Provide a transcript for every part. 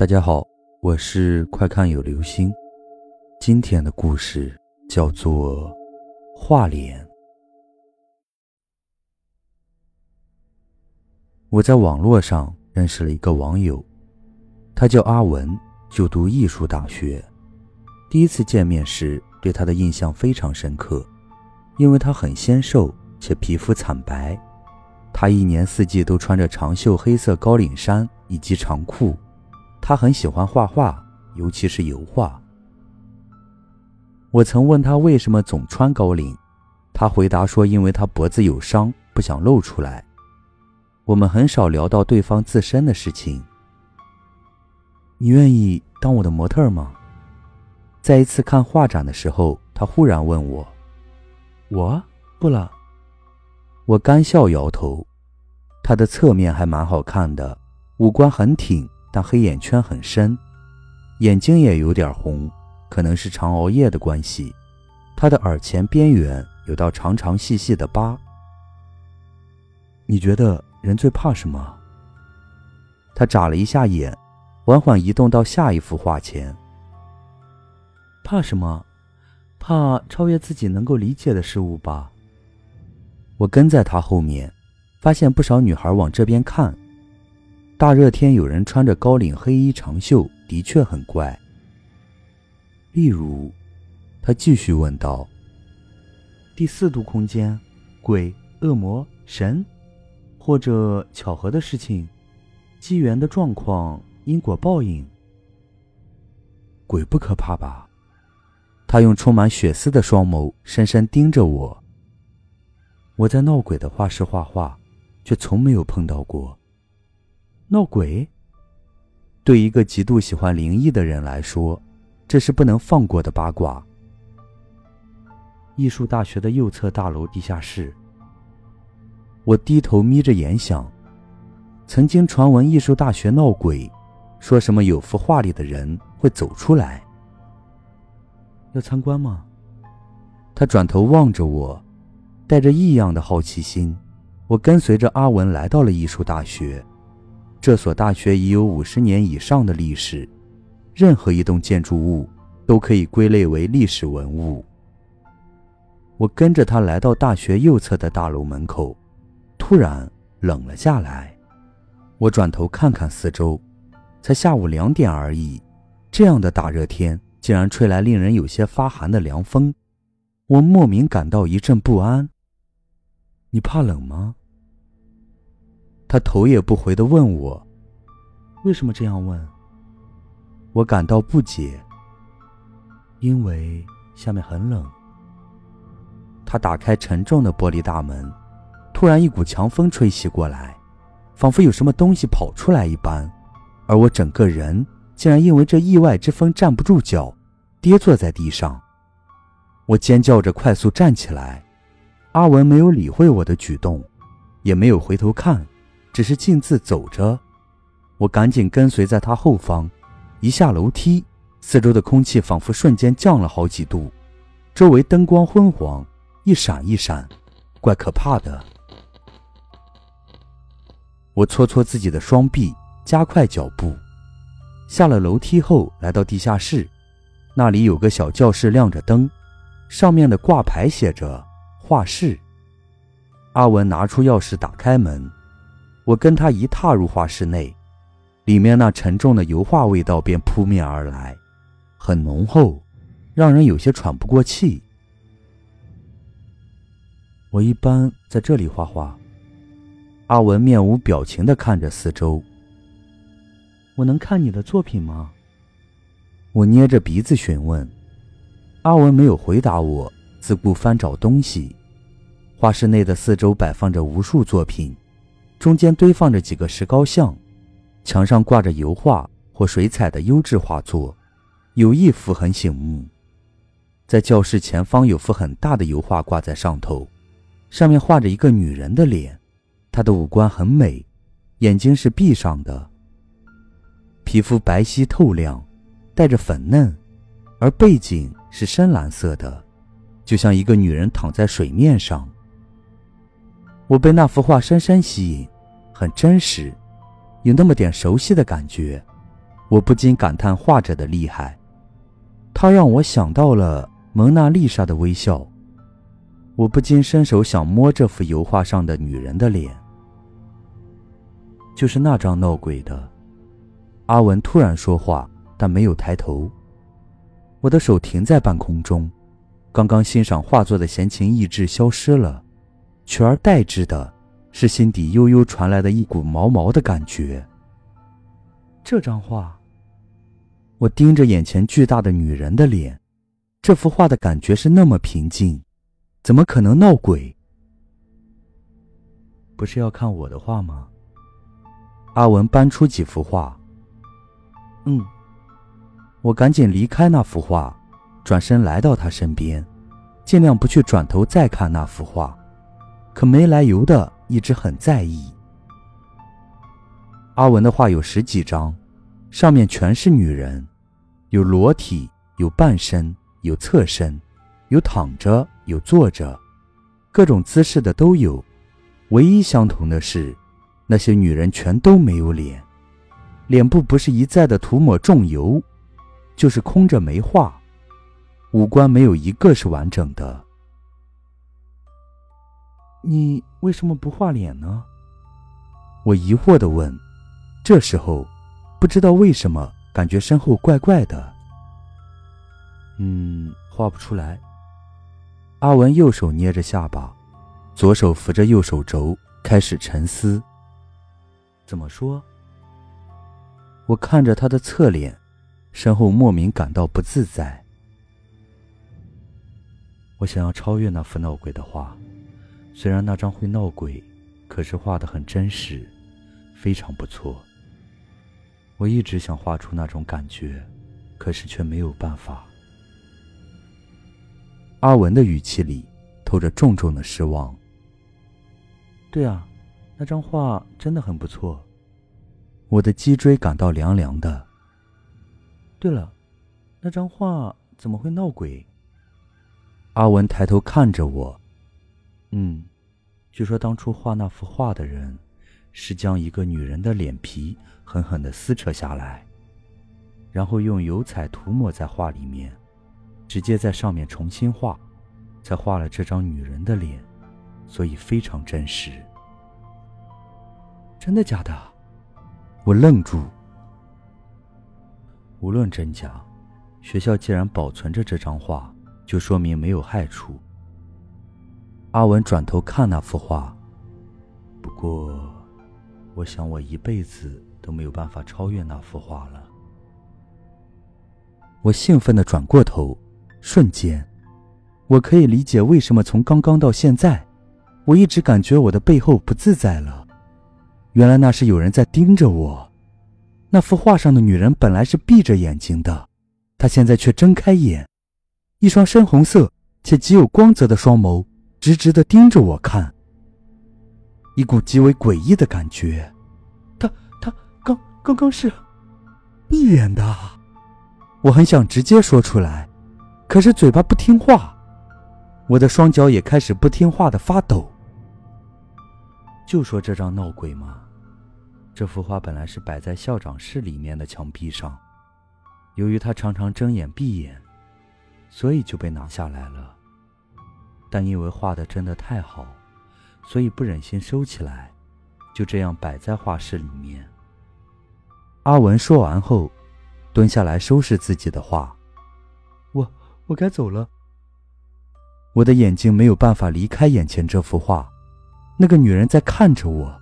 大家好，我是快看有流星。今天的故事叫做《画脸》。我在网络上认识了一个网友，他叫阿文，就读艺术大学。第一次见面时，对他的印象非常深刻，因为他很纤瘦且皮肤惨白。他一年四季都穿着长袖黑色高领衫以及长裤。他很喜欢画画，尤其是油画。我曾问他为什么总穿高领，他回答说因为他脖子有伤，不想露出来。我们很少聊到对方自身的事情。你愿意当我的模特吗？在一次看画展的时候，他忽然问我：“我不了。”我干笑摇头。他的侧面还蛮好看的，五官很挺。但黑眼圈很深，眼睛也有点红，可能是常熬夜的关系。他的耳前边缘有道长长细细的疤。你觉得人最怕什么？他眨了一下眼，缓缓移动到下一幅画前。怕什么？怕超越自己能够理解的事物吧。我跟在他后面，发现不少女孩往这边看。大热天有人穿着高领黑衣长袖，的确很怪。例如，他继续问道：“第四度空间，鬼、恶魔、神，或者巧合的事情，机缘的状况，因果报应。鬼不可怕吧？”他用充满血丝的双眸深深盯着我。我在闹鬼的画室画画，却从没有碰到过。闹鬼，对一个极度喜欢灵异的人来说，这是不能放过的八卦。艺术大学的右侧大楼地下室，我低头眯着眼想，曾经传闻艺术大学闹鬼，说什么有幅画里的人会走出来。要参观吗？他转头望着我，带着异样的好奇心。我跟随着阿文来到了艺术大学。这所大学已有五十年以上的历史，任何一栋建筑物都可以归类为历史文物。我跟着他来到大学右侧的大楼门口，突然冷了下来。我转头看看四周，才下午两点而已，这样的大热天竟然吹来令人有些发寒的凉风，我莫名感到一阵不安。你怕冷吗？他头也不回地问我：“为什么这样问？”我感到不解。因为下面很冷。他打开沉重的玻璃大门，突然一股强风吹袭过来，仿佛有什么东西跑出来一般，而我整个人竟然因为这意外之风站不住脚，跌坐在地上。我尖叫着快速站起来，阿文没有理会我的举动，也没有回头看。只是径自走着，我赶紧跟随在他后方。一下楼梯，四周的空气仿佛瞬间降了好几度，周围灯光昏黄，一闪一闪，怪可怕的。我搓搓自己的双臂，加快脚步。下了楼梯后，来到地下室，那里有个小教室，亮着灯，上面的挂牌写着“画室”。阿文拿出钥匙，打开门。我跟他一踏入画室内，里面那沉重的油画味道便扑面而来，很浓厚，让人有些喘不过气。我一般在这里画画。阿文面无表情的看着四周。我能看你的作品吗？我捏着鼻子询问。阿文没有回答我，自顾翻找东西。画室内的四周摆放着无数作品。中间堆放着几个石膏像，墙上挂着油画或水彩的优质画作，有一幅很醒目。在教室前方有幅很大的油画挂在上头，上面画着一个女人的脸，她的五官很美，眼睛是闭上的，皮肤白皙透亮，带着粉嫩，而背景是深蓝色的，就像一个女人躺在水面上。我被那幅画深深吸引，很真实，有那么点熟悉的感觉。我不禁感叹画者的厉害。他让我想到了蒙娜丽莎的微笑。我不禁伸手想摸这幅油画上的女人的脸，就是那张闹鬼的。阿文突然说话，但没有抬头。我的手停在半空中，刚刚欣赏画作的闲情逸致消失了，取而代之的是心底悠悠传来的一股毛毛的感觉。这张画，我盯着眼前巨大的女人的脸，这幅画的感觉是那么平静。怎么可能闹鬼？不是要看我的画吗？阿文搬出几幅画。嗯，我赶紧离开那幅画，转身来到他身边，尽量不去转头再看那幅画，可没来由的一直很在意。阿文的画有十几张，上面全是女人，有裸体，有半身，有侧身。有躺着，有坐着，各种姿势的都有。唯一相同的是，那些女人全都没有脸，脸部不是一再的涂抹重油，就是空着没画，五官没有一个是完整的。你为什么不画脸呢？我疑惑的问。这时候，不知道为什么，感觉身后怪怪的。嗯，画不出来。阿文右手捏着下巴，左手扶着右手肘，开始沉思。怎么说？我看着他的侧脸，身后莫名感到不自在。我想要超越那幅闹鬼的画，虽然那张会闹鬼，可是画的很真实，非常不错。我一直想画出那种感觉，可是却没有办法。阿文的语气里透着重重的失望。对啊，那张画真的很不错，我的脊椎感到凉凉的。对了，那张画怎么会闹鬼？阿文抬头看着我，嗯，据说当初画那幅画的人，是将一个女人的脸皮狠狠的撕扯下来，然后用油彩涂抹在画里面。直接在上面重新画，才画了这张女人的脸，所以非常真实。真的假的？我愣住。无论真假，学校既然保存着这张画，就说明没有害处。阿文转头看那幅画，不过，我想我一辈子都没有办法超越那幅画了。我兴奋的转过头。瞬间，我可以理解为什么从刚刚到现在，我一直感觉我的背后不自在了。原来那是有人在盯着我。那幅画上的女人本来是闭着眼睛的，她现在却睁开眼，一双深红色且极有光泽的双眸直直的盯着我看。一股极为诡异的感觉。他他刚刚刚是闭眼的。我很想直接说出来。可是嘴巴不听话，我的双脚也开始不听话的发抖。就说这张闹鬼嘛，这幅画本来是摆在校长室里面的墙壁上，由于他常常睁眼闭眼，所以就被拿下来了。但因为画的真的太好，所以不忍心收起来，就这样摆在画室里面。阿文说完后，蹲下来收拾自己的画。我我该走了。我的眼睛没有办法离开眼前这幅画，那个女人在看着我，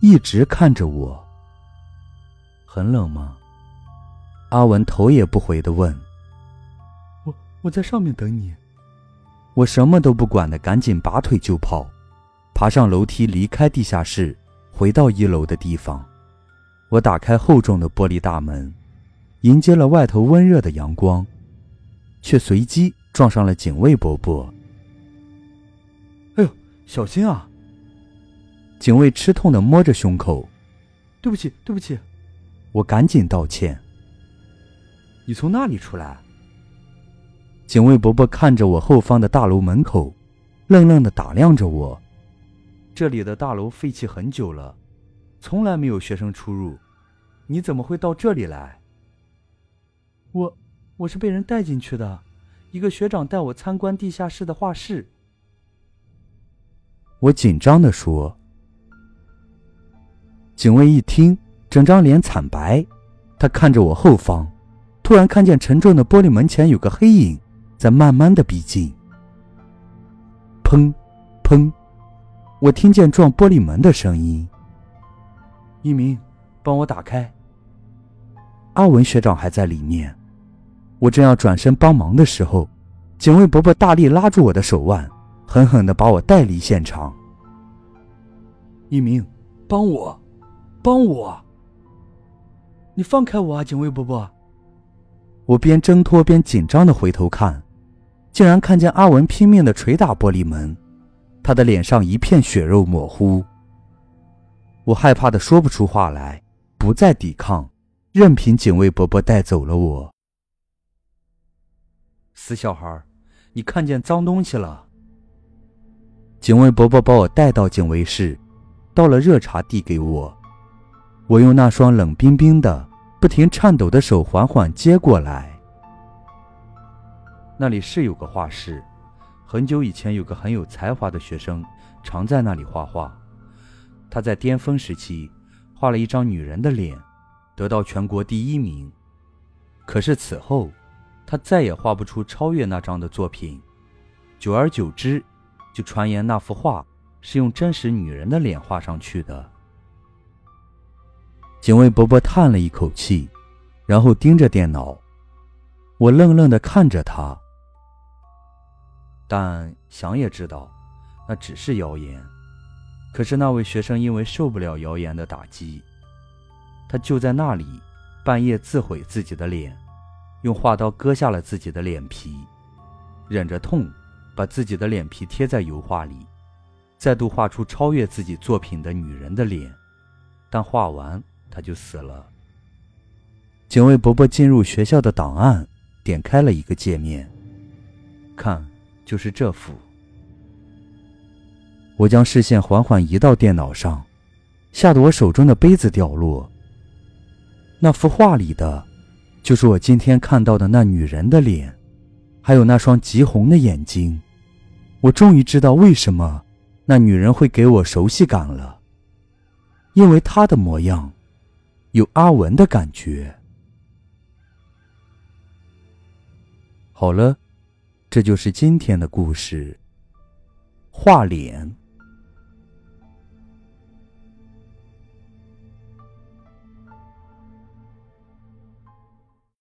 一直看着我。很冷吗？阿文头也不回的问。我我在上面等你。我什么都不管的，赶紧拔腿就跑，爬上楼梯离开地下室，回到一楼的地方。我打开厚重的玻璃大门，迎接了外头温热的阳光。却随机撞上了警卫伯伯。哎呦，小心啊！警卫吃痛的摸着胸口，对不起，对不起，我赶紧道歉。你从那里出来？警卫伯伯看着我后方的大楼门口，愣愣的打量着我。这里的大楼废弃很久了，从来没有学生出入，你怎么会到这里来？我，我是被人带进去的，一个学长带我参观地下室的画室。我紧张的说。警卫一听，整张脸惨白，他看着我后方，突然看见沉重的玻璃门前有个黑影在慢慢的逼近。砰，砰，我听见撞玻璃门的声音。一鸣，帮我打开。阿文学长还在里面。我正要转身帮忙的时候，警卫伯伯大力拉住我的手腕，狠狠的把我带离现场。一鸣，帮我，帮我！你放开我啊，警卫伯伯！我边挣脱边紧张的回头看，竟然看见阿文拼命的捶打玻璃门，他的脸上一片血肉模糊。我害怕的说不出话来，不再抵抗，任凭警卫伯伯带走了我。死小孩，你看见脏东西了？警卫伯伯把我带到警卫室，倒了热茶递给我，我用那双冷冰冰的、不停颤抖的手缓缓接过来。那里是有个画室，很久以前有个很有才华的学生常在那里画画。他在巅峰时期画了一张女人的脸，得到全国第一名。可是此后，他再也画不出超越那张的作品。久而久之，就传言那幅画是用真实女人的脸画上去的。警卫伯伯叹了一口气，然后盯着电脑。我愣愣地看着他，但想也知道，那只是谣言。可是那位学生因为受不了谣言的打击，他就在那里半夜自毁自己的脸，用画刀割下了自己的脸皮，忍着痛把自己的脸皮贴在油画里，再度画出超越自己作品的女人的脸，但画完他就死了。警卫伯伯进入学校的档案，点开了一个界面，看，就是这幅。我将视线缓缓移到电脑上，吓得我手中的杯子掉落。那幅画里的，就是我今天看到的那女人的脸，还有那双极红的眼睛。我终于知道为什么那女人会给我熟悉感了，因为她的模样，有阿文的感觉。好了，这就是今天的故事。画脸。